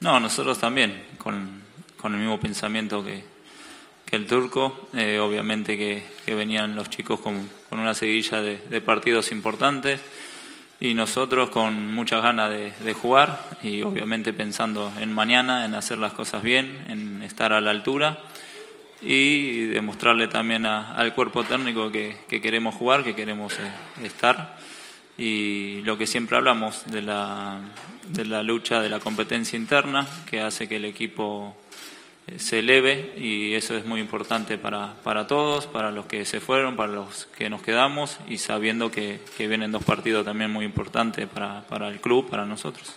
No, nosotros también, con, con el mismo pensamiento que, que el turco. Eh, obviamente que, que venían los chicos con, con una seguilla de, de partidos importantes y nosotros con muchas ganas de, de jugar y obviamente pensando en mañana, en hacer las cosas bien, en estar a la altura y demostrarle también a- al cuerpo técnico que, que queremos jugar, que queremos eh, estar y lo que siempre hablamos de la, de la lucha de la competencia interna que hace que el equipo eh, se eleve y eso es muy importante para, para todos, para los que se fueron, para los que nos quedamos y sabiendo que, que vienen dos partidos también muy importantes para, para el club, para nosotros.